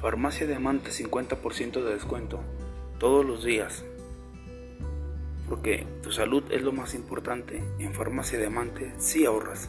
Farmacia Diamante 50% de descuento todos los días. Porque tu salud es lo más importante. En Farmacia Diamante sí ahorras.